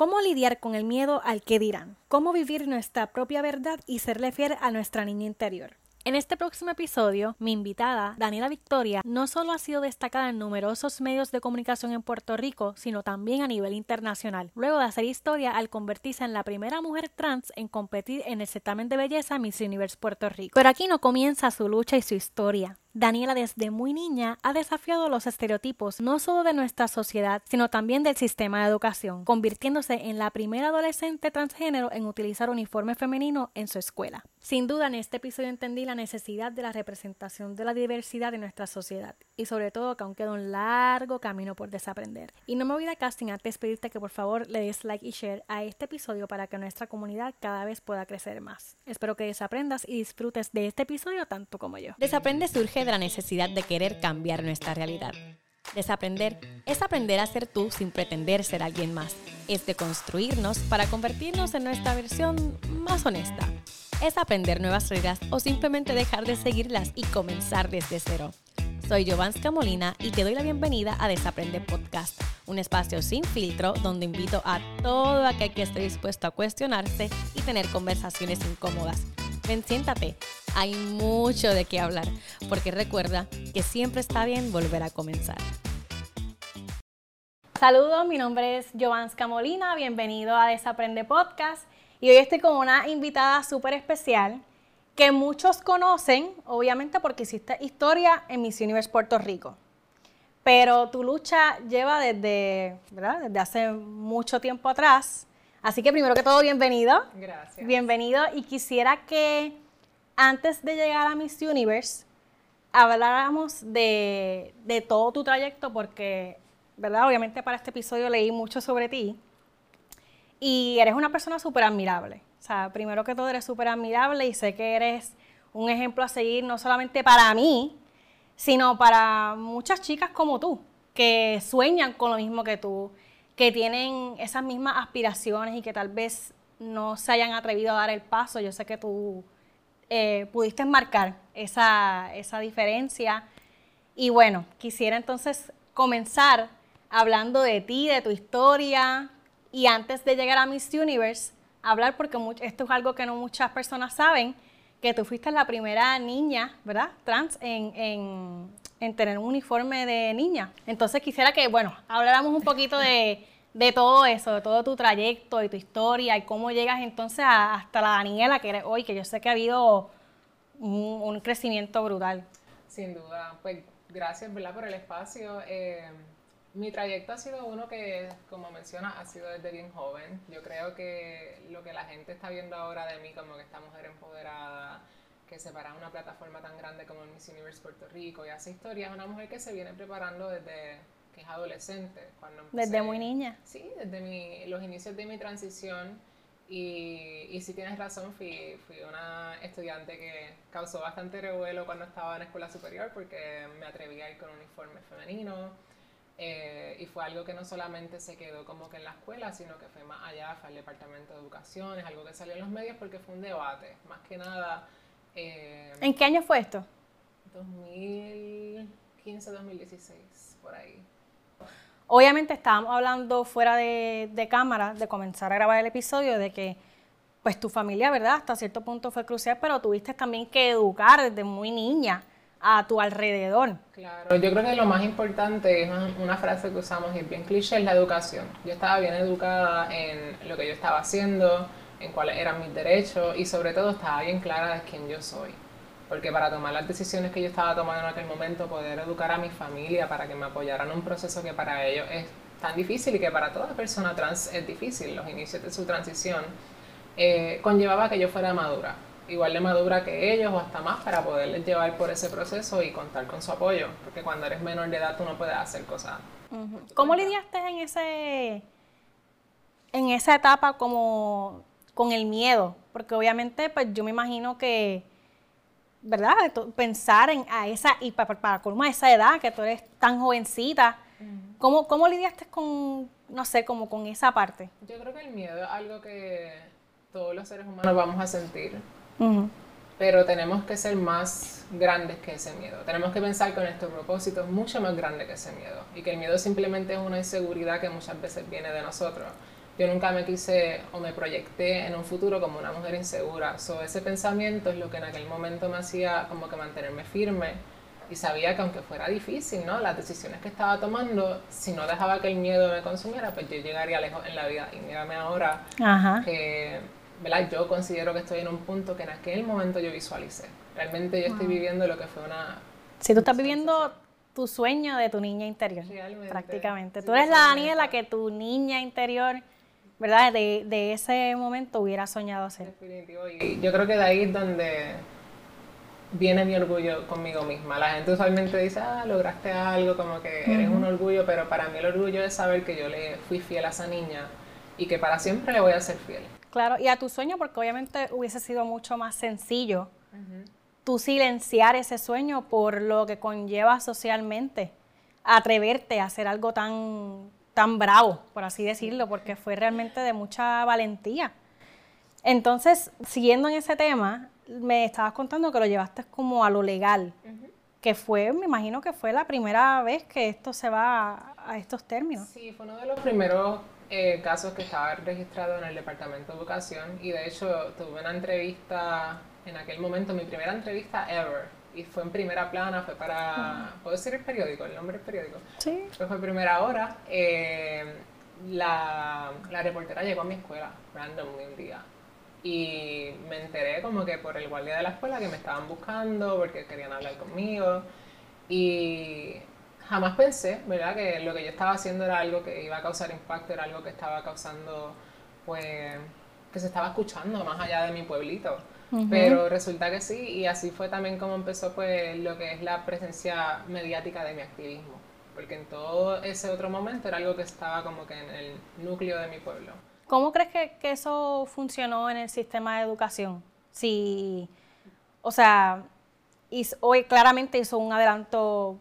¿Cómo lidiar con el miedo al que dirán? ¿Cómo vivir nuestra propia verdad y serle fiel a nuestra niña interior? En este próximo episodio, mi invitada, Daniela Victoria, no solo ha sido destacada en numerosos medios de comunicación en Puerto Rico, sino también a nivel internacional, luego de hacer historia al convertirse en la primera mujer trans en competir en el certamen de belleza Miss Universe Puerto Rico. Pero aquí no comienza su lucha y su historia. Daniela desde muy niña ha desafiado los estereotipos no solo de nuestra sociedad, sino también del sistema de educación, convirtiéndose en la primera adolescente transgénero en utilizar uniforme femenino en su escuela. Sin duda, en este episodio entendí la necesidad de la representación de la diversidad en nuestra sociedad y sobre todo que aún queda un largo camino por desaprender. Y no me voy de casting antes pedirte que por favor le des like y share a este episodio para que nuestra comunidad cada vez pueda crecer más. Espero que desaprendas y disfrutes de este episodio tanto como yo. Desaprende surge de la necesidad de querer cambiar nuestra realidad. Desaprender es aprender a ser tú sin pretender ser alguien más. Es de construirnos para convertirnos en nuestra versión más honesta. Es aprender nuevas reglas o simplemente dejar de seguirlas y comenzar desde cero. Soy Jovanska Molina y te doy la bienvenida a Desaprende Podcast, un espacio sin filtro donde invito a todo aquel que esté dispuesto a cuestionarse y tener conversaciones incómodas. Ven, siéntate, hay mucho de qué hablar, porque recuerda que siempre está bien volver a comenzar. Saludos, mi nombre es Jovanska Molina, bienvenido a Desaprende Podcast y hoy estoy con una invitada súper especial que muchos conocen, obviamente porque hiciste historia en Miss Universe Puerto Rico. Pero tu lucha lleva desde, ¿verdad? desde hace mucho tiempo atrás. Así que primero que todo, bienvenido. Gracias. Bienvenido y quisiera que antes de llegar a Miss Universe, habláramos de, todo tu trayecto, porque, ¿verdad? Obviamente para este episodio leí mucho sobre ti. Y eres una persona súper admirable. O sea, primero que todo eres súper admirable y sé que eres un ejemplo a seguir no solamente para mí, sino para muchas chicas como tú, que sueñan con lo mismo que tú, que tienen esas mismas aspiraciones y que tal vez no se hayan atrevido a dar el paso. Yo sé que tú eh, pudiste marcar esa, esa diferencia. Y bueno, quisiera entonces comenzar hablando de ti, de tu historia, y antes de llegar a Miss Universe, hablar, porque esto es algo que no muchas personas saben, que tú fuiste la primera niña, ¿verdad? Trans en, en, tener un uniforme de niña. Entonces quisiera que, bueno, habláramos un poquito de, de todo eso, de todo tu trayecto, de tu historia y cómo llegas entonces hasta la Daniela que eres hoy, que yo sé que ha habido un, crecimiento brutal. Sin duda, pues gracias ¿verdad? por el espacio. Eh, mi trayecto ha sido uno que, como menciona, ha sido desde bien joven. Yo creo que lo que la gente está viendo ahora de mí, como que esta mujer empoderada, que se para una plataforma tan grande como Miss Universe Puerto Rico y hace historia, es una mujer que se viene preparando desde que es adolescente. Cuando desde muy niña. Sí, desde mi, los inicios de mi transición. Y, y si tienes razón, fui, fui una estudiante que causó bastante revuelo cuando estaba en escuela superior porque me atreví a ir con un uniforme femenino. Eh, y fue algo que no solamente se quedó como que en la escuela, sino que fue más allá, fue al departamento de educación, es algo que salió en los medios porque fue un debate, más que nada. Eh, ¿En qué año fue esto? 2015, 2016, por ahí. Obviamente estábamos hablando fuera de, cámara, de comenzar a grabar el episodio, de que pues tu familia, ¿verdad? Hasta cierto punto fue crucial, pero tuviste también que educar desde muy niña a tu alrededor. Claro, yo creo que lo más importante es una frase que usamos y es bien cliché, es la educación. Yo estaba bien educada en lo que yo estaba haciendo, en cuáles eran mis derechos y sobre todo estaba bien clara de quién yo soy porque para tomar las decisiones que yo estaba tomando en aquel momento, poder educar a mi familia para que me apoyaran en un proceso que para ellos es tan difícil y que para toda persona trans es difícil, los inicios de su transición, eh, conllevaba que yo fuera madura, igual de madura que ellos o hasta más para poderles llevar por ese proceso y contar con su apoyo, porque cuando eres menor de edad tú no puedes hacer cosas. ¿Cómo lidiaste en ese en esa etapa como con el miedo? Porque obviamente pues yo me imagino que ¿verdad? Pensar en a esa, y para, para, colmo esa edad, que tú eres tan jovencita, ¿cómo, ¿cómo, lidiaste con, no sé, como con esa parte? Yo creo que el miedo es algo que todos los seres humanos vamos a sentir, pero tenemos que ser más grandes que ese miedo. Tenemos que pensar que nuestro propósito es mucho más grande que ese miedo, y que el miedo simplemente es una inseguridad que muchas veces viene de nosotros yo nunca me quise o me proyecté en un futuro como una mujer insegura. So, ese pensamiento es lo que en aquel momento me hacía como que mantenerme firme y sabía que aunque fuera difícil, ¿no? Las decisiones que estaba tomando, si no dejaba que el miedo me consumiera, pues yo llegaría lejos en la vida. Y mírame ahora que, ¿verdad? Yo considero que estoy en un punto que en aquel momento yo visualicé. Realmente yo estoy viviendo lo que fue una... Si tú estás viviendo tu sueño de tu niña interior, prácticamente. tú eres la Daniela que tu niña interior ¿verdad? De, de, ese momento hubiera soñado ser. Definitivo. Y yo creo que de ahí es donde viene mi orgullo conmigo misma. La gente usualmente dice, ah, lograste algo, como que eres un orgullo, pero para mí el orgullo es saber que yo le fui fiel a esa niña y que para siempre le voy a ser fiel. Claro, y a tu sueño, porque obviamente hubiese sido mucho más sencillo tú silenciar ese sueño por lo que conlleva socialmente, atreverte a hacer algo tan tan bravo, por así decirlo, porque fue realmente de mucha valentía. Entonces, siguiendo en ese tema, me estabas contando que lo llevaste como a lo legal, que fue, me imagino que fue la primera vez que esto se va a, estos términos. Sí, fue uno de los primeros eh, casos que estaba registrado en el Departamento de Educación y de hecho tuve una entrevista en aquel momento, mi primera entrevista ever, y fue en primera plana, fue para, ¿puedo decir el periódico? El nombre del periódico. Sí. Fue, fue primera hora. Eh, la, la, reportera llegó a mi escuela, random, un día. Y me enteré como que por el guardia de la escuela que me estaban buscando porque querían hablar conmigo. Y jamás pensé, ¿verdad? Que lo que yo estaba haciendo era algo que iba a causar impacto, era algo que estaba causando, pues, que se estaba escuchando más allá de mi pueblito. Pero resulta que sí, y así fue también como empezó pues lo que es la presencia mediática de mi activismo, porque en todo ese otro momento era algo que estaba como que en el núcleo de mi pueblo. ¿Cómo crees que, que eso funcionó en el sistema de educación? Si, o sea, hoy claramente hizo un adelanto,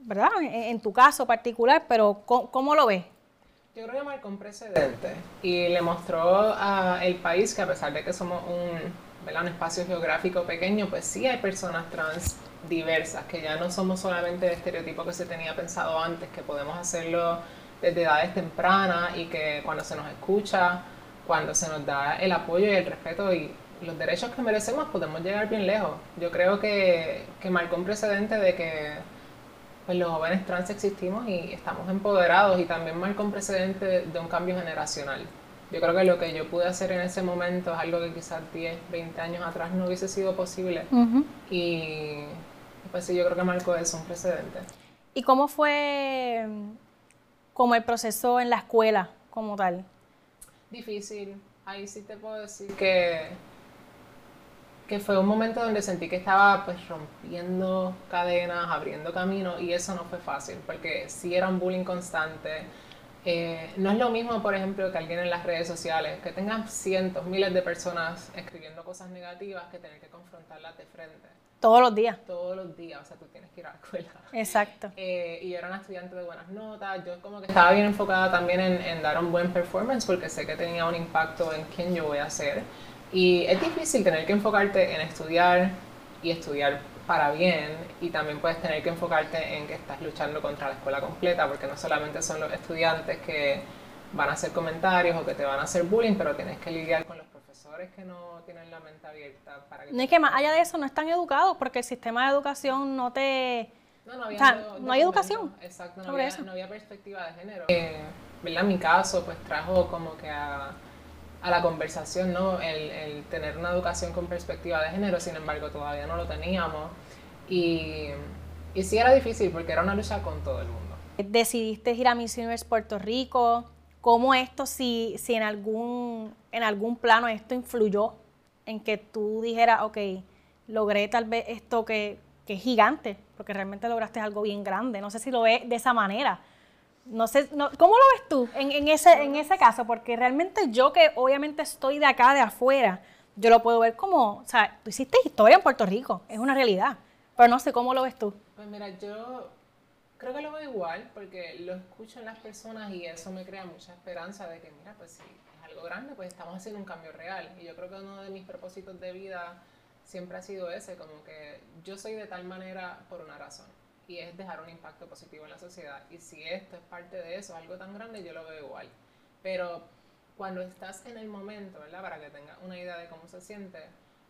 ¿verdad? En, tu caso particular, pero ¿cómo, lo ves? Yo creo que marcó un precedente y le mostró al país que a pesar de que somos un un espacio geográfico pequeño, pues sí hay personas trans diversas, que ya no somos solamente el estereotipo que se tenía pensado antes, que podemos hacerlo desde edades tempranas y que cuando se nos escucha, cuando se nos da el apoyo y el respeto y los derechos que merecemos, podemos llegar bien lejos. Yo creo que, que marcó un precedente de que pues, los jóvenes trans existimos y estamos empoderados y también marcó un precedente de un cambio generacional. Yo creo que lo que yo pude hacer en ese momento es algo que quizás 10, 20 años atrás no hubiese sido posible. Y pues sí, yo creo que marcó eso, un precedente. ¿Y cómo fue como el proceso en la escuela como tal? Difícil. Ahí sí te puedo decir que, que fue un momento donde sentí que estaba pues rompiendo cadenas, abriendo caminos y eso no fue fácil porque sí era un bullying constante eh, no es lo mismo, por ejemplo, que alguien en las redes sociales, que tengan cientos, miles de personas escribiendo cosas negativas, que tener que confrontarlas de frente. Todos los días. Todos los días, o sea, tú tienes que ir a la escuela. Exacto. Eh, y yo era una estudiante de buenas notas, yo como que estaba bien enfocada también en, en, dar un buen performance, porque sé que tenía un impacto en quién yo voy a ser. Y es difícil tener que enfocarte en estudiar y estudiar para bien y también puedes tener que enfocarte en que estás luchando contra la escuela completa porque no solamente son los estudiantes que van a hacer comentarios o que te van a hacer bullying, pero tienes que lidiar con los profesores que no tienen la mente abierta para que... No es que más allá de eso no están educados porque el sistema de educación no te... No, no, había no, hay educación. Exacto, no había, no había, perspectiva de género. Eh, ¿verdad? Mi caso pues trajo como que a a la conversación, ¿no? El, tener una educación con perspectiva de género, sin embargo, todavía no lo teníamos. Y, y sí era difícil porque era una lucha con todo el mundo. Decidiste ir a Miss Universe Puerto Rico. ¿Cómo esto, si, si en, algún, en algún plano esto influyó en que tú dijeras, ok, logré tal vez esto que, que es gigante, porque realmente lograste algo bien grande? No sé si lo ves de esa manera no sé, no, ¿cómo lo ves tú en, ese, en ese caso? Porque realmente yo que obviamente estoy de acá, de afuera, yo lo puedo ver como, o sea, tú hiciste historia en Puerto Rico, es una realidad, pero no sé cómo lo ves tú. Pues mira, yo creo que lo veo igual, porque lo escucho en las personas y eso me crea mucha esperanza de que, mira, pues si es algo grande, pues estamos haciendo un cambio real. Y yo creo que uno de mis propósitos de vida siempre ha sido ese, como que yo soy de tal manera por una razón y es dejar un impacto positivo en la sociedad. Y si esto es parte de eso, algo tan grande, yo lo veo igual. Pero cuando estás en el momento, ¿verdad? Para que tengas una idea de cómo se siente,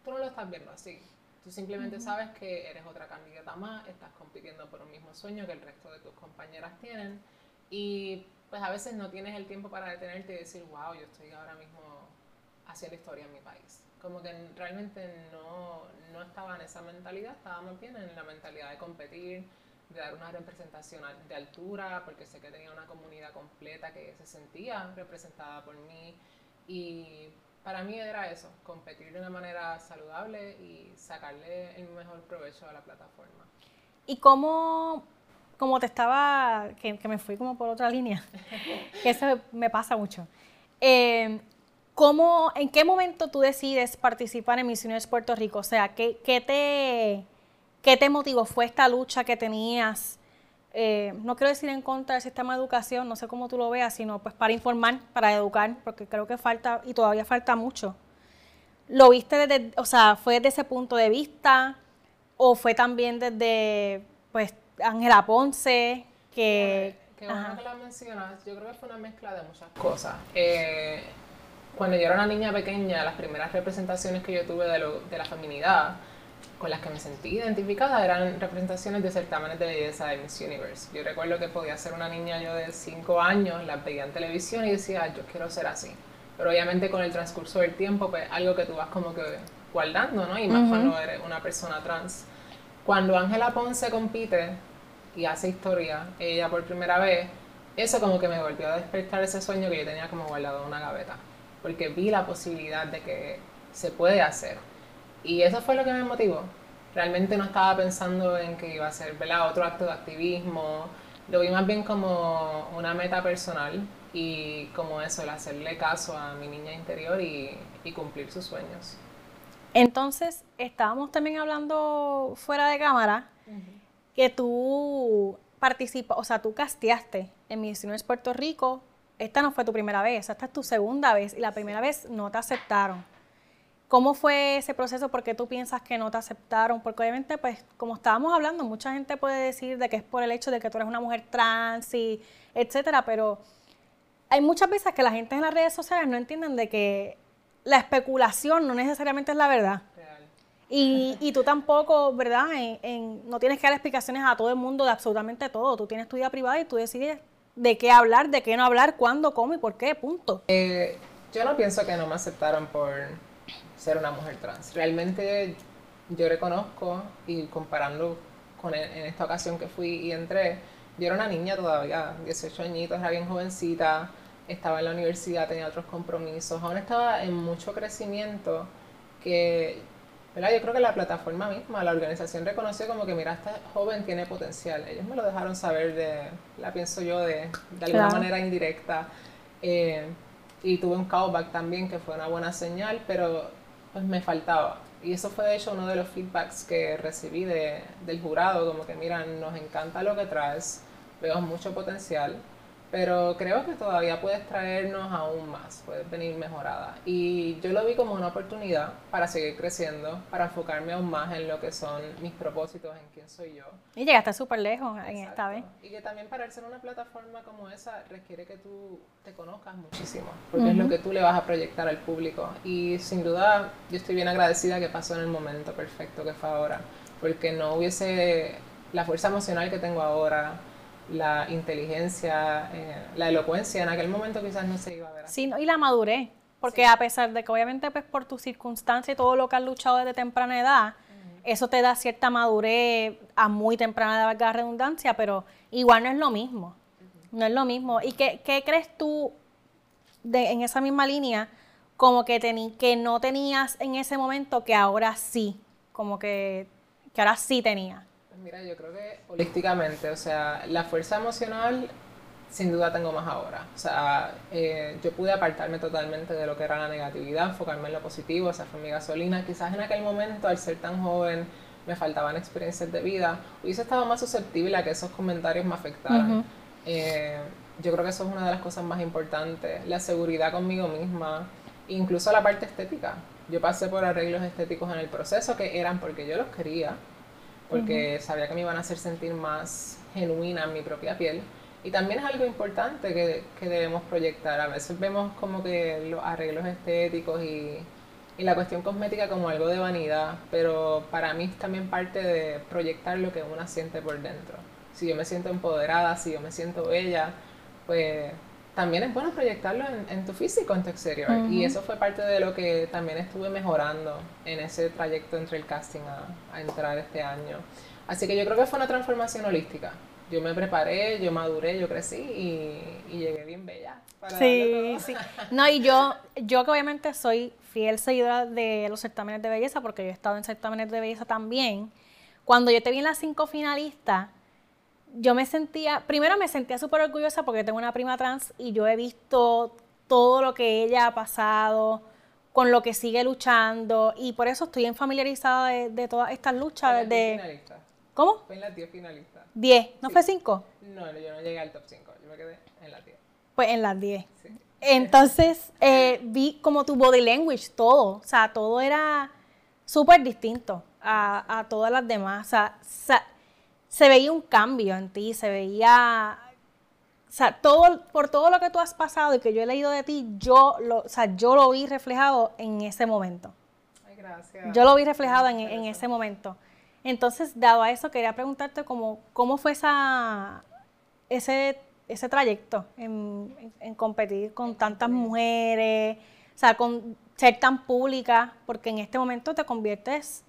tú no lo estás viendo así. Tú simplemente sabes que eres otra candidata más, estás compitiendo por un mismo sueño que el resto de tus compañeras tienen y pues a veces no tienes el tiempo para detenerte y decir, wow, yo estoy ahora mismo haciendo historia en mi país. Como que realmente no, no estaba en esa mentalidad, estaba más bien en la mentalidad de competir, de dar una representación de altura, porque sé que tenía una comunidad completa que se sentía representada por mí y para mí era eso, competir de una manera saludable y sacarle el mejor provecho a la plataforma. ¿Y cómo, como te estaba, que, me fui como por otra línea, que eso me pasa mucho, eh, ¿cómo, ¿en qué momento tú decides participar en Misiones Puerto Rico? O sea, ¿qué, qué te, ¿qué te motivó? ¿Fue esta lucha que tenías? Eh, no quiero decir en contra del sistema de educación, no sé cómo tú lo veas, sino pues para informar, para educar, porque creo que falta y todavía falta mucho. ¿Lo viste desde, o sea, fue desde ese punto de vista o fue también desde, pues, Ángela Ponce, que... Qué bueno que la mencionas, yo creo que fue una mezcla de muchas cosas. Eh, cuando yo era una niña pequeña, las primeras representaciones que yo tuve de, de la feminidad, con las que me sentí identificada eran representaciones de certámenes de belleza de Miss Universe. Yo recuerdo que podía ser una niña yo de 5 años, la veía en televisión y decía, yo quiero ser así. Pero obviamente con el transcurso del tiempo, pues algo que tú vas como que guardando, ¿no? Y más cuando eres una persona trans. Cuando Ángela Ponce compite y hace historia, ella por primera vez, eso como que me volvió a despertar ese sueño que yo tenía como guardado en una gaveta. Porque vi la posibilidad de que se puede hacer y eso fue lo que me motivó. Realmente no estaba pensando en que iba a ser ¿verdad? otro acto de activismo. Lo vi más bien como una meta personal y como eso, el hacerle caso a mi niña interior y, y cumplir sus sueños. Entonces, estábamos también hablando fuera de cámara que tú participas, o sea, tú casteaste en Misiones Puerto Rico. Esta no fue tu primera vez, esta es tu segunda vez y la primera vez no te aceptaron. ¿Cómo fue ese proceso? ¿Por qué tú piensas que no te aceptaron? Porque obviamente, pues, como estábamos hablando, mucha gente puede decir de que es por el hecho de que tú eres una mujer trans y etcétera, pero hay muchas veces que la gente en las redes sociales no entienden de que la especulación no necesariamente es la verdad. Y, y, tú tampoco, ¿verdad? En, no tienes que dar explicaciones a todo el mundo de absolutamente todo. Tú tienes tu vida privada y tú decides de qué hablar, de qué no hablar, cuándo, cómo y por qué, punto. Eh, yo no pienso que no me aceptaron por ser una mujer trans. Realmente yo reconozco y comparando con e, en esta ocasión que fui y entré, yo era una niña todavía, 18 añitos, era bien jovencita, estaba en la universidad, tenía otros compromisos, aún estaba en mucho crecimiento que, ¿verdad? Yo creo que la plataforma misma, la organización reconoció como que, mira, esta joven tiene potencial. Ellos me lo dejaron saber de, la pienso yo, de, de alguna manera indirecta. Eh, y tuve un callback también que fue una buena señal, pero pues me faltaba. Y eso fue de hecho uno de los feedbacks que recibí de, del jurado, como que miran, nos encanta lo que traes, veo mucho potencial, pero creo que todavía puedes traernos aún más, puedes venir mejorada. Y yo lo vi como una oportunidad para seguir creciendo, para enfocarme aún más en lo que son mis propósitos, en quién soy yo. Y llegaste súper lejos en esta vez. Y que también para ser una plataforma como esa requiere que tú te conozcas muchísimo, porque es lo que tú le vas a proyectar al público. Y sin duda yo estoy bien agradecida que pasó en el momento perfecto que fue ahora, porque no hubiese la fuerza emocional que tengo ahora, la inteligencia, eh, la elocuencia, en aquel momento quizás no se iba a ver. Así. Sí, y la madurez, porque a pesar de que obviamente pues por tus circunstancias y todo lo que has luchado desde temprana edad, eso te da cierta madurez a muy temprana edad, valga la redundancia, pero igual no es lo mismo, no es lo mismo. ¿Y qué, qué crees tú de, en esa misma línea, como que, que no tenías en ese momento que ahora sí, como que, que ahora sí tenías? Mira, yo creo que holísticamente, o sea, la fuerza emocional sin duda tengo más ahora. O sea, eh, yo pude apartarme totalmente de lo que era la negatividad, enfocarme en lo positivo, esa fue mi gasolina. Quizás en aquel momento, al ser tan joven, me faltaban experiencias de vida, hubiese estado más susceptible a que esos comentarios me afectaran. Eh, yo creo que eso es una de las cosas más importantes, la seguridad conmigo misma, incluso la parte estética. Yo pasé por arreglos estéticos en el proceso que eran porque yo los quería, porque sabía que me iban a hacer sentir más genuina en mi propia piel. Y también es algo importante que, que debemos proyectar. A veces vemos como que los arreglos estéticos y, y la cuestión cosmética como algo de vanidad, pero para mí es también parte de proyectar lo que una siente por dentro. Si yo me siento empoderada, si yo me siento bella, pues también es bueno proyectarlo en, tu físico, en tu exterior. Y eso fue parte de lo que también estuve mejorando en ese trayecto entre el casting a, a entrar este año. Así que yo creo que fue una transformación holística yo me preparé, yo maduré, yo crecí y, llegué bien bella. sí, sí. No, y yo, yo que obviamente soy fiel seguidora de los certámenes de belleza, porque yo he estado en certámenes de belleza también. Cuando yo te vi en las cinco finalistas, yo me sentía, primero me sentía súper orgullosa porque tengo una prima trans y yo he visto todo lo que ella ha pasado, con lo que sigue luchando y por eso estoy en familiarizada de, todas estas luchas. De, ¿Cómo? Fue en las 10 finalistas. 10, ¿no fue 5? No, yo no llegué al top 5, yo me quedé en las 10. Pues en las 10. Sí. Entonces eh, vi como tu body language, todo, o sea, todo era súper distinto a, a, todas las demás. O sea, se veía un cambio en ti, se veía, o sea, todo, por todo lo que tú has pasado y que yo he leído de ti, yo lo, o sea, yo lo vi reflejado en ese momento. Ay, gracias. Yo lo vi reflejado en, en ese momento. Entonces, dado a eso, quería preguntarte cómo, cómo fue esa, ese, ese trayecto en, en, competir con tantas mujeres, o sea, con ser tan pública, porque en este momento te conviertes,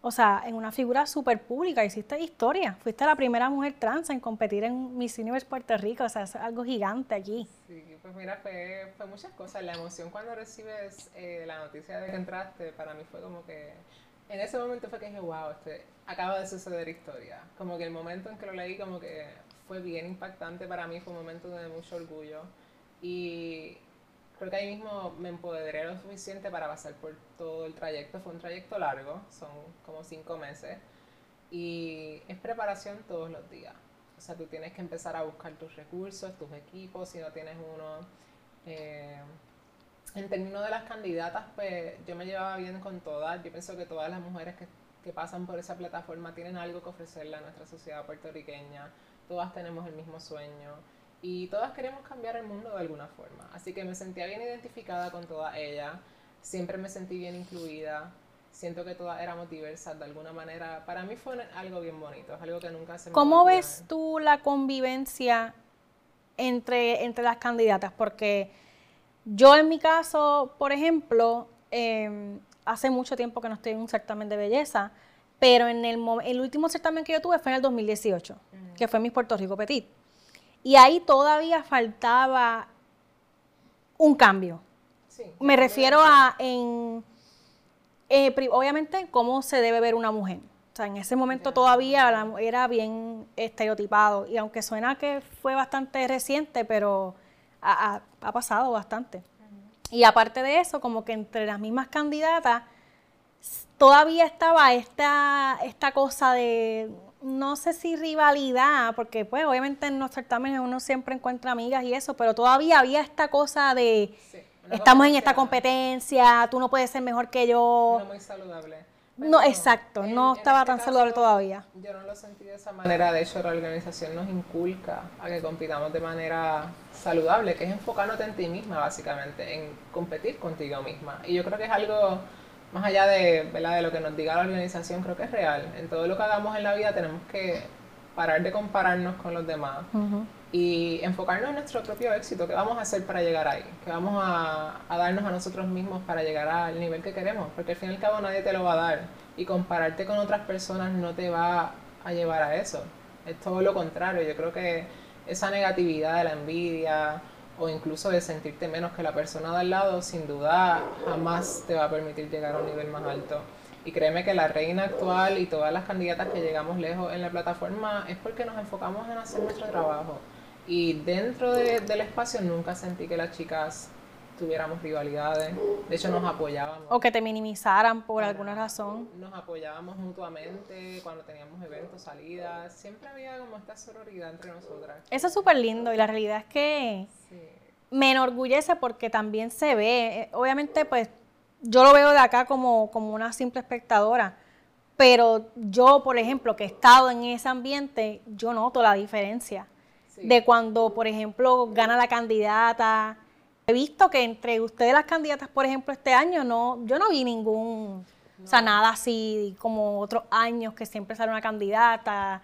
o sea, en una figura súper pública, hiciste historia, fuiste la primera mujer trans en competir en Miss Universe Puerto Rico, o sea, es algo gigante aquí. Sí, pues mira, fue, muchas cosas, la emoción cuando recibes eh, la noticia de que entraste, para mí fue como que en ese momento fue que dije, wow, este, acaba de suceder historia. Como que el momento en que lo leí, como que fue bien impactante para mí, fue un momento de mucho orgullo. Y creo que ahí mismo me empoderé lo suficiente para pasar por todo el trayecto. Fue un trayecto largo, son como cinco meses. Y es preparación todos los días. O sea, tú tienes que empezar a buscar tus recursos, tus equipos, si no tienes uno. Eh, en términos de las candidatas, pues yo me llevaba bien con todas. Yo pienso que todas las mujeres que, que, pasan por esa plataforma tienen algo que ofrecerle a nuestra sociedad puertorriqueña. Todas tenemos el mismo sueño y todas queremos cambiar el mundo de alguna forma. Así que me sentía bien identificada con todas ellas. Siempre me sentí bien incluida. Siento que todas éramos diversas de alguna manera. Para mí fue algo bien bonito, es algo que nunca se me ¿Cómo ves tú la convivencia entre, entre las candidatas? Porque yo en mi caso, por ejemplo, em, hace mucho tiempo que no estoy en un certamen de belleza, pero en el, el último certamen que yo tuve fue en el 2018, que fue mi Puerto Rico Petit. Y ahí todavía faltaba un cambio. Me refiero a, en, eh, obviamente, cómo se debe ver una mujer. O sea, en ese momento todavía era bien estereotipado. Y aunque suena que fue bastante reciente, pero ha, pasado bastante. Y aparte de eso, como que entre las mismas candidatas, todavía estaba esta, esta cosa de, no sé si rivalidad, porque pues obviamente en los certámenes uno siempre encuentra amigas y eso, pero todavía había esta cosa de, estamos en esta competencia, tú no puedes ser mejor que yo. No muy saludable no, exacto, no estaba este tan saludable todavía. Yo no lo sentí de esa manera, de hecho la organización nos inculca a que compitamos de manera saludable, que es enfocándote en ti misma básicamente, en competir contigo misma. Y yo creo que es algo más allá de, ¿verdad? de lo que nos diga la organización, creo que es real. En todo lo que hagamos en la vida tenemos que parar de compararnos con los demás y enfocarnos en nuestro propio éxito, qué vamos a hacer para llegar ahí, qué vamos a, darnos a nosotros mismos para llegar al nivel que queremos, porque al fin y al cabo nadie te lo va a dar y compararte con otras personas no te va a llevar a eso, es todo lo contrario, yo creo que esa negatividad de la envidia o incluso de sentirte menos que la persona de al lado, sin duda jamás te va a permitir llegar a un nivel más alto. Y créeme que la reina actual y todas las candidatas que llegamos lejos en la plataforma es porque nos enfocamos en hacer nuestro trabajo y dentro del espacio nunca sentí que las chicas tuviéramos rivalidades. De hecho, nos apoyábamos. O que te minimizaran por alguna razón. Nos apoyábamos mutuamente cuando teníamos eventos, salidas. Siempre había como esta sororidad entre nosotras. Eso es súper lindo y la realidad es que me enorgullece porque también se ve. Eh, obviamente, pues yo lo veo de acá como, como una simple espectadora. Pero yo, por ejemplo, que he estado en ese ambiente, yo noto la diferencia de cuando, por ejemplo, gana la candidata. He visto que entre ustedes las candidatas, por ejemplo, este año, no, yo no vi ningún, o sea, nada así como otros años que siempre sale una candidata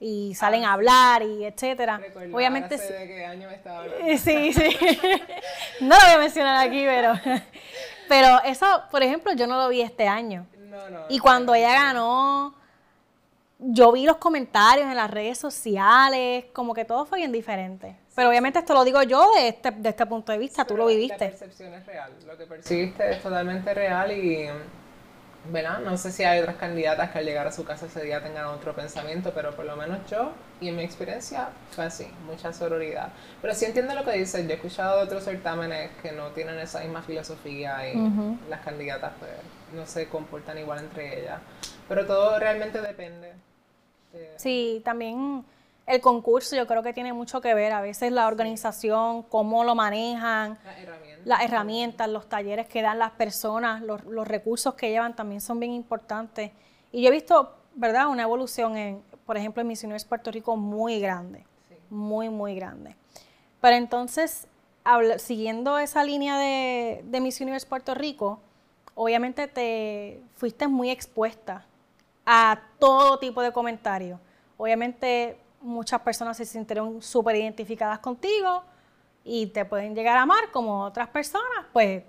y salen a hablar y etcétera. Obviamente sé de qué año me estaba hablando. Sí, sí. No lo voy a mencionar aquí, pero, pero eso, por ejemplo, yo no lo vi este año. No, no. Y cuando ella ganó, yo vi los comentarios en las redes sociales, como que todo fue bien diferente. Pero obviamente esto lo digo yo de este, de este punto de vista, tú lo Pero La viviste. percepción es real. Lo que percibiste es totalmente real y, ¿verdad? No sé si hay otras candidatas que al llegar a su casa ese día tengan otro pensamiento, pero por lo menos yo y en mi experiencia fue así, mucha sororidad. Pero sí entiendo lo que dices. Yo he escuchado de otros certámenes que no tienen esa misma filosofía y las candidatas pues no se comportan igual entre ellas. Pero todo realmente depende. de- Sí, también el concurso yo creo que tiene mucho que ver. A veces la organización, cómo lo manejan, Las herramientas. las herramientas, los talleres que dan las personas, los, los recursos que llevan también son bien importantes. Y yo he visto, ¿verdad?, una evolución en, por ejemplo, en Miss Universe Puerto Rico muy grande, Sí. muy, muy grande. Pero entonces, siguiendo esa línea de, de Miss Universe Puerto Rico, obviamente te fuiste muy expuesta a todo tipo de comentarios. Obviamente muchas personas se sintieron súper identificadas contigo y te pueden llegar a amar como otras personas, pues,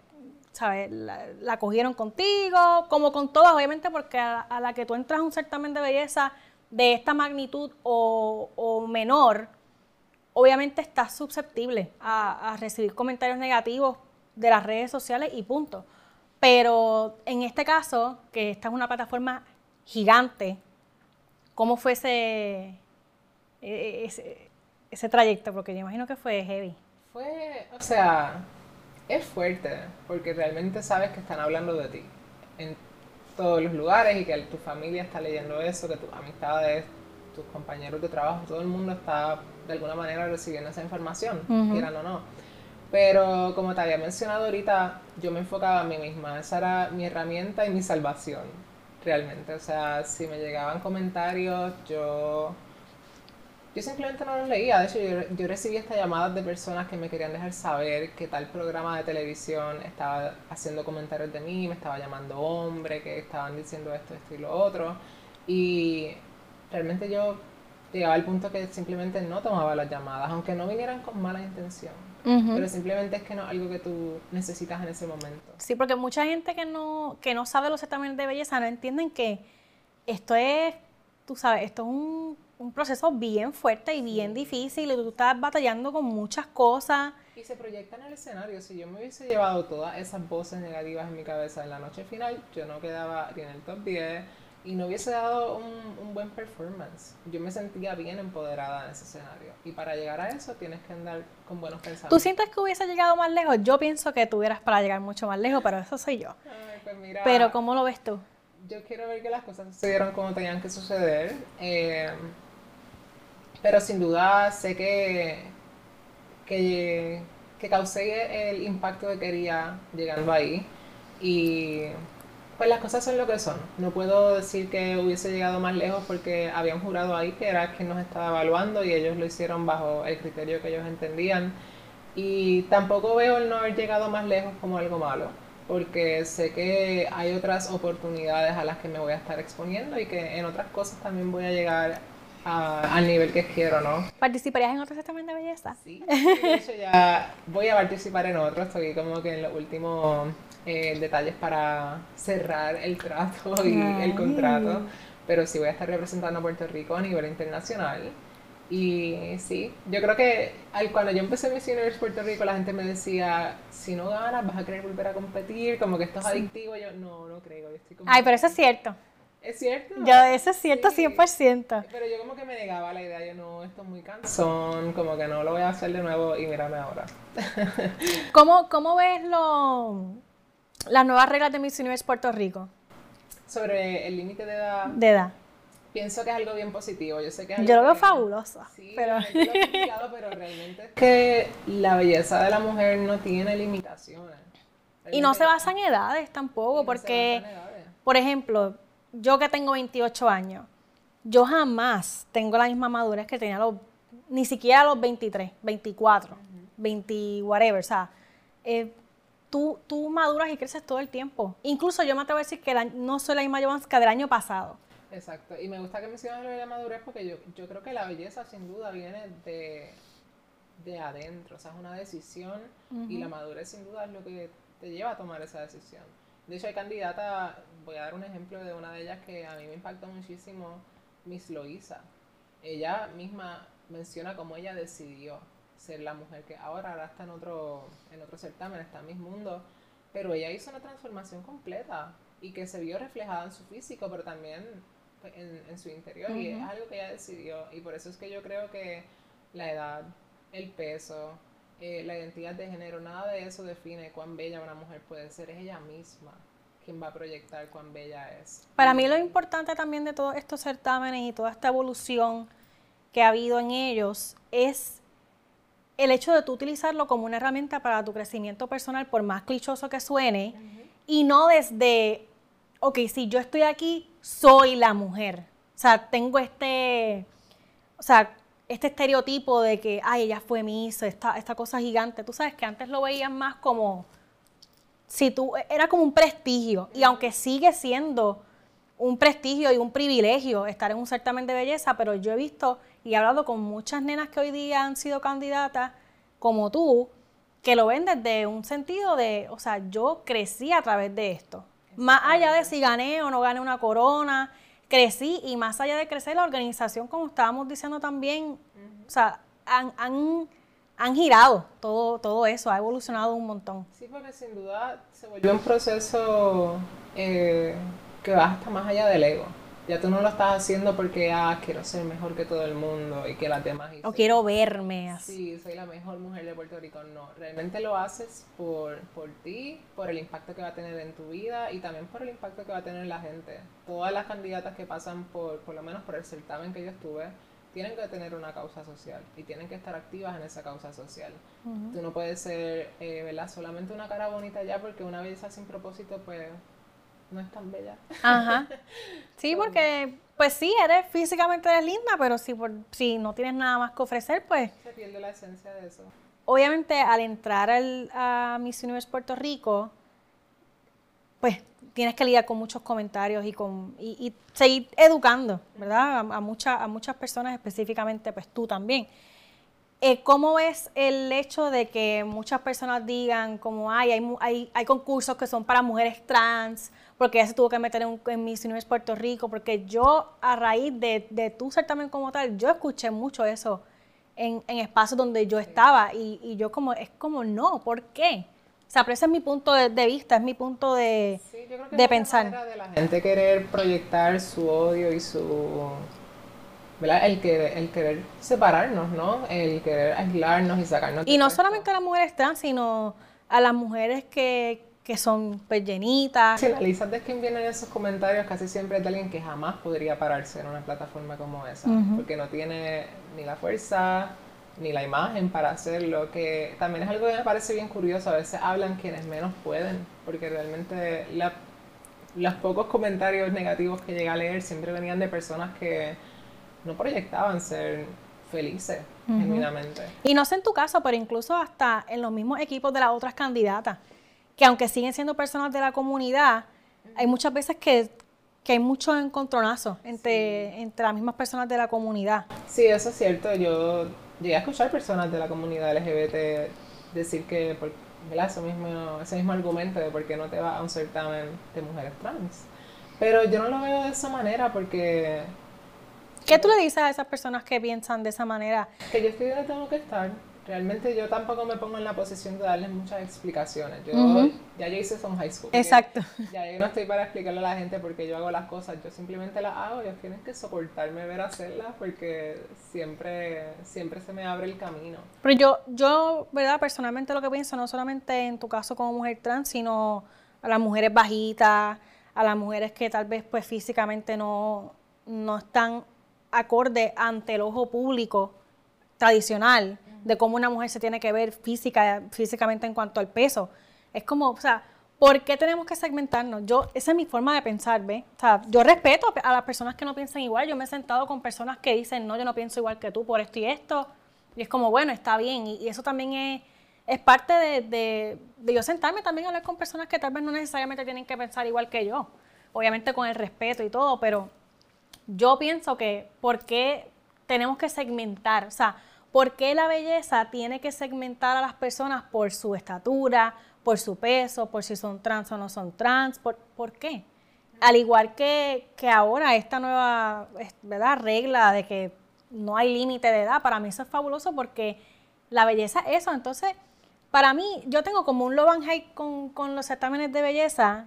¿sabes? La, la cogieron contigo, como con todas, obviamente porque a, la que tú entras a un certamen de belleza de esta magnitud o, o menor, obviamente estás susceptible a, a recibir comentarios negativos de las redes sociales y punto. Pero en este caso, que esta es una plataforma gigante, ¿cómo fue ese, ese, ese trayecto? Porque yo imagino que fue heavy. Fue, o sea, es fuerte, porque realmente sabes que están hablando de ti en todos los lugares y que tu familia está leyendo eso, que tus amistades, tus compañeros de trabajo, todo el mundo está de alguna manera recibiendo esa información, quieran o no. Pero como te había mencionado ahorita, yo me enfocaba a mí misma, esa era mi herramienta y mi salvación, realmente. O sea, si me llegaban comentarios, yo yo simplemente no los leía. De hecho, yo, yo recibí estas llamadas de personas que me querían dejar saber que tal programa de televisión estaba haciendo comentarios de mí, me estaba llamando hombre, que estaban diciendo esto, esto y lo otro. Y realmente yo llegaba al punto que simplemente no tomaba las llamadas, aunque no vinieran con mala intención. Pero simplemente es que no es algo que tú necesitas en ese momento. Sí, porque mucha gente que no, que no sabe los certámenes de belleza no entienden que esto es, tú sabes, esto es un, un proceso bien fuerte y bien difícil y tú estás batallando con muchas cosas. Y se proyecta en el escenario. Si yo me hubiese llevado todas esas voces negativas en mi cabeza en la noche final, yo no quedaba ni en el top 10 y no hubiese dado un, un buen performance. Yo me sentía bien empoderada en ese escenario. Y para llegar a eso tienes que andar con buenos ¿Tú pensamientos. sientes que hubiese llegado más lejos? Yo pienso que tuvieras para llegar mucho más lejos, pero eso soy yo. Ay, pues mira, Pero ¿cómo lo ves tú? yo quiero ver que las cosas sucedieron como tenían que suceder. eh, pero sin duda sé que, que, que causé el impacto que quería llegando ahí. Y pues las cosas son lo que son. No puedo decir que hubiese llegado más lejos porque había un jurado ahí que era quien nos estaba evaluando y ellos lo hicieron bajo el criterio que ellos entendían. Y tampoco veo el no haber llegado más lejos como algo malo, porque sé que hay otras oportunidades a las que me voy a estar exponiendo y que en otras cosas también voy a llegar a- al nivel que quiero, ¿no? ¿Participarías en otro certamen de belleza? Sí, de hecho ya voy a participar en otro, estoy como que en los últimos eh, detalles para cerrar el trato y el Ay. contrato, pero sí voy a estar representando a Puerto Rico a nivel internacional. Y sí, yo creo que al, cuando yo empecé Miss Universe Puerto Rico, la gente me decía, si no ganas, vas a querer volver a competir, como que esto es adictivo. Yo, no, no creo. Yo estoy como Ay, pero eso es cierto. ¿Es cierto? Yo, eso es cierto Sí. 100%. Pero yo como que me negaba la idea, yo no, esto es muy cansón, como que no lo voy a hacer de nuevo y mírame ahora. ¿Cómo, cómo ves lo, las nuevas reglas de Miss Universe Puerto Rico Sobre el límite de edad, de edad? pienso que es algo bien positivo. Yo sé que Yo lo veo fabuloso, Sí, pero lo realmente es que la belleza de la mujer no tiene limitaciones. y no se basa en edades tampoco, no se porque, edades. por ejemplo, yo que tengo 28 años, yo jamás tengo la misma madurez que tenía los ni siquiera a los 23, 24, 20, whatever, o sea, eh, tú, tú maduras y creces todo el tiempo. Incluso yo me atrevo a decir que no soy la misma Jovanska del año pasado. Exacto, y me gusta que menciones lo de la madurez porque yo, yo creo que la belleza sin duda viene de, de adentro, o sea, es una decisión y la madurez sin duda es lo que te lleva a tomar esa decisión. De hecho, hay candidatas, voy a dar un ejemplo de una de ellas que a mí me impactó muchísimo, Miss Loisa. Ella misma menciona cómo ella decidió ser la mujer que ahora, ahora está en otro, en otro certamen, está en Miss Mundo, pero ella hizo una transformación completa y que se vio reflejada en su físico, pero también pues, en, su interior, y es algo que ella decidió, y por eso es que yo creo que la edad, el peso, eh, la identidad de género, nada de eso define cuán bella una mujer puede ser, es ella misma quien va a proyectar cuán bella es. Para mí lo importante también de todos estos certámenes y toda esta evolución que ha habido en ellos es el hecho de tú utilizarlo como una herramienta para tu crecimiento personal, por más clichoso que suene, y no desde, ok, si yo estoy aquí, soy la mujer. O sea, tengo este, o sea, este estereotipo de que, ay, ella fue Miss, esta, esta cosa gigante. Tú sabes que antes lo veían más como, si tú, era como un prestigio. Y aunque sigue siendo un prestigio y un privilegio estar en un certamen de belleza, pero yo he visto y he hablado con muchas nenas que hoy día han sido candidatas, como tú, que lo ven desde un sentido de, o sea, yo crecí a través de esto. Más allá de si gané o no gané una corona, crecí y más allá de crecer, la organización, como estábamos diciendo también, o sea, han, han, girado todo, todo eso, ha evolucionado un montón. Sí, porque sin duda se volvió un proceso eh, que va hasta más allá del ego. Ya tú no lo estás haciendo porque, ah, quiero ser mejor que todo el mundo y que las demás... O quiero verme así. Sí, soy la mejor mujer de Puerto Rico. No, realmente lo haces por, por ti, por el impacto que va a tener en tu vida y también por el impacto que va a tener en la gente. Todas las candidatas que pasan por, por lo menos por el certamen que yo estuve, tienen que tener una causa social y tienen que estar activas en esa causa social. Tú no puedes ser, eh, ¿verdad? Solamente una cara bonita ya porque una belleza sin propósito, pues no es tan bella. Ajá. Sí, porque pues sí, eres físicamente eres linda, pero si, por, si no tienes nada más que ofrecer, pues... Se pierde la esencia de eso. Obviamente, al entrar al, a Miss Universe Puerto Rico, pues tienes que lidiar con muchos comentarios y, con, y, seguir educando, ¿verdad? A, a, a muchas personas, específicamente, pues tú también. Eh, ¿Cómo ves el hecho de que muchas personas digan como hay, hay, hay concursos que son para mujeres trans, porque ella se tuvo que meter en, en Miss Universe Puerto Rico? Porque yo, a raíz de, de tu certamen como tal, yo escuché mucho eso en, en espacios donde yo estaba y, y, yo como, es como, no, ¿por qué? O sea, pero ese es mi punto de, vista, es mi punto de, sí, yo creo que de pensar. de la gente querer proyectar su odio y su el querer, el querer separarnos, ¿no? El querer aislarnos y sacarnos. Y no solamente a las mujeres trans, sino a las mujeres que, son pues llenitas. Si analizas de quién vienen esos comentarios, casi siempre es de alguien que jamás podría pararse en una plataforma como esa, porque no tiene ni la fuerza ni la imagen para hacerlo, que también es algo que me parece bien curioso, a veces hablan quienes menos pueden, porque realmente los pocos comentarios negativos que llegué a leer siempre venían de personas que no proyectaban ser felices, genuinamente. Y no sé en tu caso, pero incluso hasta en los mismos equipos de las otras candidatas, que aunque siguen siendo personas de la comunidad, hay muchas veces que, hay mucho encontronazo entre, entre las mismas personas de la comunidad. Sí, eso es cierto. Yo llegué a escuchar personas de la comunidad LGBT decir que, por, Eso mismo, ese mismo argumento de por qué no te vas a un certamen de mujeres trans. Pero yo no lo veo de esa manera porque ¿Qué tú le dices a esas personas que piensan de esa manera? Que yo estoy donde tengo que estar. Realmente yo tampoco me pongo en la posición de darles muchas explicaciones. Yo ya yo hice son high school. Exacto. Ya yo no estoy para explicarle a la gente por qué yo hago las cosas. Yo simplemente las hago. Ellos tienen que soportarme ver hacerlas porque siempre, siempre se me abre el camino. Pero yo, yo, verdad, personalmente lo que pienso, no solamente en tu caso como mujer trans, sino a las mujeres bajitas, a las mujeres que tal vez pues físicamente no, no están acorde ante el ojo público tradicional de cómo una mujer se tiene que ver física, físicamente en cuanto al peso. Es como, o sea, ¿Por qué tenemos que segmentarnos? Yo, esa es mi forma de pensar, ¿ves? O sea, yo respeto a las personas que no piensan igual. Yo me he sentado con personas que dicen, no, yo no pienso igual que tú por esto y esto. Y es como, bueno, está bien. Y, eso también es, es parte de, de, de, yo sentarme también a hablar con personas que tal vez no necesariamente tienen que pensar igual que yo. Obviamente con el respeto y todo, pero yo pienso que, ¿por qué tenemos que segmentar? O sea, ¿por qué la belleza tiene que segmentar a las personas por su estatura, por su peso, por si son trans o no son trans, ¿por, ¿por qué? Al igual que, que ahora esta nueva ¿verdad? regla de que no hay límite de edad, para mí eso es fabuloso porque la belleza es eso. Entonces, para mí, yo tengo como un love and con, con los certámenes de belleza,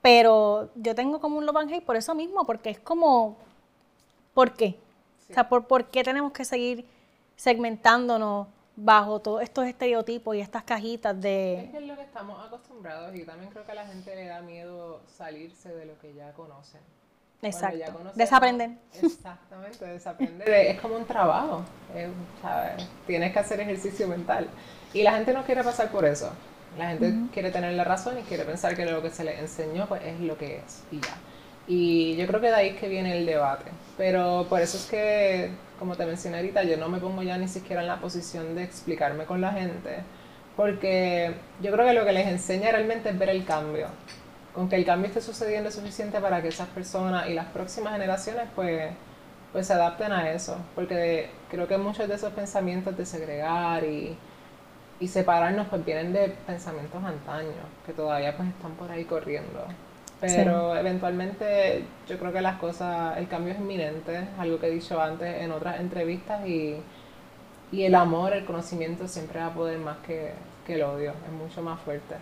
pero yo tengo como un love and por eso mismo, porque es como, ¿por qué? O sea, ¿por, ¿por qué tenemos que seguir segmentándonos bajo todos estos estereotipos y estas cajitas de... Es que es lo que estamos acostumbrados y también creo que a la gente le da miedo salirse de lo que ya conocen. Exacto. desaprender. Exactamente, desaprender. es como un trabajo. Tienes que hacer ejercicio mental. Y la gente no quiere pasar por eso. La gente quiere tener la razón y quiere pensar que lo que se le enseñó pues, es lo que es y ya. Y yo creo que de ahí es que viene el debate. Pero por eso es que, como te mencioné ahorita, yo no me pongo ya ni siquiera en la posición de explicarme con la gente. Porque yo creo que lo que les enseña realmente es ver el cambio. Con que el cambio esté sucediendo es suficiente para que esas personas y las próximas generaciones pues, pues se adapten a eso. Porque creo que muchos de esos pensamientos de segregar y, y separarnos pues vienen de pensamientos antaños que todavía pues están por ahí corriendo. Pero eventualmente yo creo que las cosas, el cambio es inminente, algo que he dicho antes en otras entrevistas y, y el amor, el conocimiento siempre va a poder más que, que el odio, es mucho más fuerte.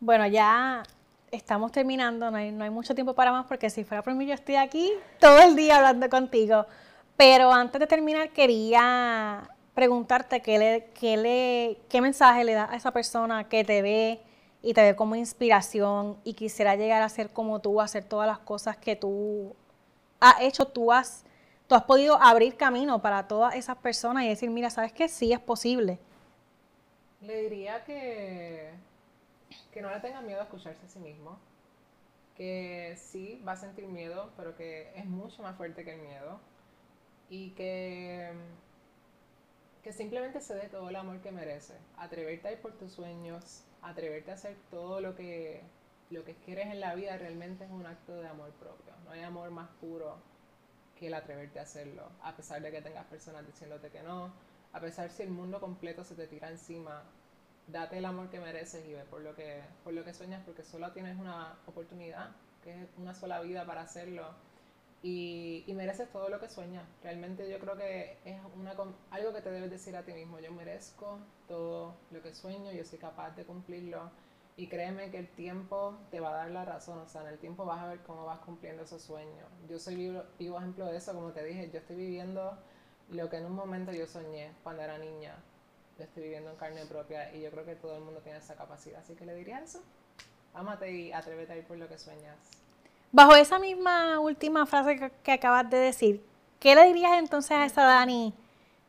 Bueno, ya estamos terminando, no hay, no hay mucho tiempo para más porque si fuera por mí yo estoy aquí todo el día hablando contigo. Pero antes de terminar quería preguntarte qué, le, qué, le, qué mensaje le da a esa persona que te ve y te ve como inspiración y quisiera llegar a ser como tú, hacer todas las cosas que tú has hecho, tú has, tú has podido abrir camino para todas esas personas y decir, mira, ¿sabes qué? Sí es posible. Le diría que, que no le tenga miedo a escucharse a sí mismo, que sí va a sentir miedo, pero que es mucho más fuerte que el miedo y que, que simplemente se dé todo el amor que merece, atreverte a ir por tus sueños, atreverte a hacer todo lo que, lo que quieres en la vida realmente es un acto de amor propio. No hay amor más puro que el atreverte a hacerlo, a pesar de que tengas personas diciéndote que no, a pesar si el mundo completo se te tira encima, date el amor que mereces y ve por lo que, por lo que sueñas, porque solo tienes una oportunidad, que es una sola vida para hacerlo. Y, y, mereces todo lo que sueñas. Realmente yo creo que es una, algo que te debes decir a ti mismo. Yo merezco todo lo que sueño, yo soy capaz de cumplirlo. Y créeme que el tiempo te va a dar la razón. O sea, en el tiempo vas a ver cómo vas cumpliendo esos sueños. Yo soy vivo, ejemplo de eso, como te dije. Yo estoy viviendo lo que en un momento yo soñé cuando era niña. Lo estoy viviendo en carne propia y yo creo que todo el mundo tiene esa capacidad. Así que le diría eso. Ámate y atrévete a ir por lo que sueñas. Bajo esa misma última frase que, acabas de decir, ¿qué le dirías entonces a esa Dani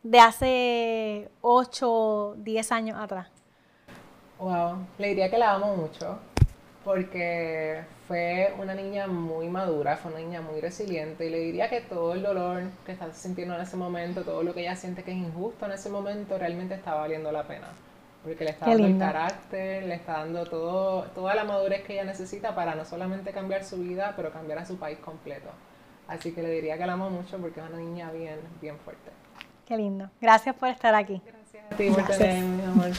de hace 8, 10 años atrás? Wow, le diría que la amo mucho porque fue una niña muy madura, fue una niña muy resiliente y le diría que todo el dolor que está sintiendo en ese momento, todo lo que ella siente que es injusto en ese momento, realmente está valiendo la pena porque le está dando el carácter, le está dando todo, toda la madurez que ella necesita para no solamente cambiar su vida, pero cambiar a su país completo. Así que le diría que la amo mucho porque es una niña bien, bien fuerte. Qué lindo. Gracias por estar aquí. Gracias a ti por tenerme, mi amor.